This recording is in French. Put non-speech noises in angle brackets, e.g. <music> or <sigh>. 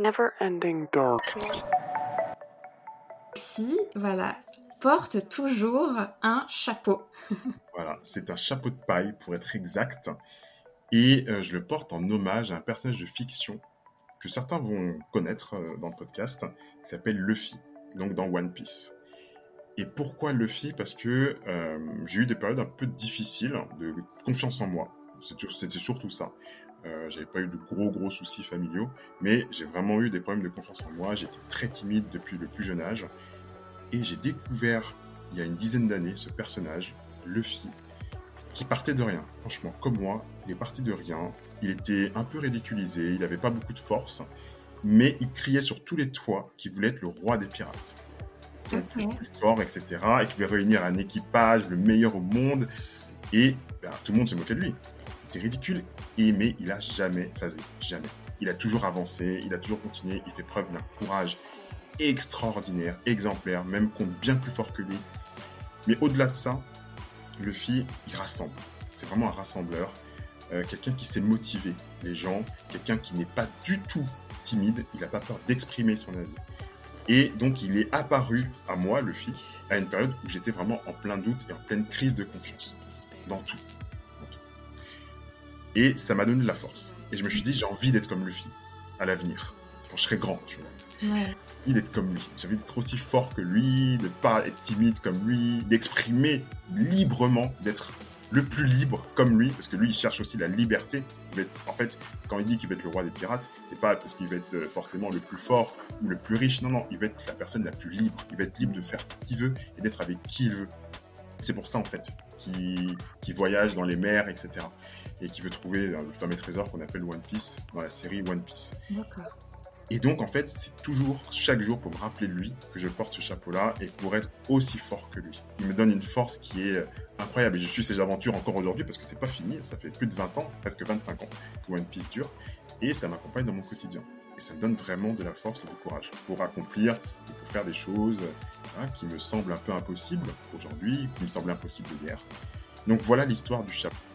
never-ending darkness. Si, voilà, porte toujours un chapeau. <laughs> Voilà, c'est un chapeau de paille pour être exact. Et euh, je le porte en hommage à un personnage de fiction que certains vont connaître euh, dans le podcast, qui s'appelle Luffy, donc dans One Piece. Et pourquoi Luffy? Parce que euh, j'ai eu des périodes un peu difficiles de confiance en moi. C'était surtout ça. Euh, j'avais pas eu de gros gros soucis familiaux, mais j'ai vraiment eu des problèmes de confiance en moi. J'étais très timide depuis le plus jeune âge, et j'ai découvert il y a une dizaine d'années ce personnage, Luffy, qui partait de rien. Franchement, comme moi, il est parti de rien. Il était un peu ridiculisé, il n'avait pas beaucoup de force, mais il criait sur tous les toits qu'il voulait être le roi des pirates. Donc, le plus fort, etc. Et qu'il voulait réunir un équipage, le meilleur au monde. Et ben, tout le monde se moquait de lui. C'était ridicule, et, mais il a jamais phasé. Jamais. Il a toujours avancé, il a toujours continué, il fait preuve d'un courage extraordinaire, exemplaire, même contre bien plus fort que lui. Mais au-delà de ça, Luffy, il rassemble. C'est vraiment un rassembleur. Euh, quelqu'un qui sait motiver les gens, quelqu'un qui n'est pas du tout timide, il n'a pas peur d'exprimer son avis. Et donc il est apparu à moi, Luffy, à une période où j'étais vraiment en plein doute et en pleine crise de confiance. Dans tout. Dans tout. Et ça m'a donné de la force. Et je me suis dit, j'ai envie d'être comme Luffy à l'avenir, quand je serai grand, tu vois. Ouais. J'ai envie d'être comme lui. J'ai envie d'être aussi fort que lui, de pas être timide comme lui, d'exprimer librement, d'être le plus libre comme lui, parce que lui, il cherche aussi la liberté. En fait, quand il dit qu'il va être le roi des pirates, c'est pas parce qu'il va être euh, forcément le plus fort ou le plus riche. Non, non, il va être la personne la plus libre. Il va être libre de faire ce qu'il veut et d'être avec qui il veut. C'est pour ça, en fait, qu'il voyage dans les mers, etc. Et qu'il veut trouver le fameux trésor qu'on appelle One Piece dans la série One Piece. D'accord. Et donc, en fait, c'est toujours, chaque jour, pour me rappeler de lui, que je porte ce chapeau-là et pour être aussi fort que lui. Il me donne une force qui est euh, incroyable. Et je suis ses aventures encore aujourd'hui parce que c'est pas fini. Ça fait plus de 20 ans, presque 25 ans que One Piece dure. Et ça m'accompagne dans mon quotidien. Et ça me donne vraiment de la force et du courage pour accomplir et pour faire des choses hein, qui me semblent un peu impossibles aujourd'hui, qui me semblaient impossibles hier. Donc voilà l'histoire du chapeau.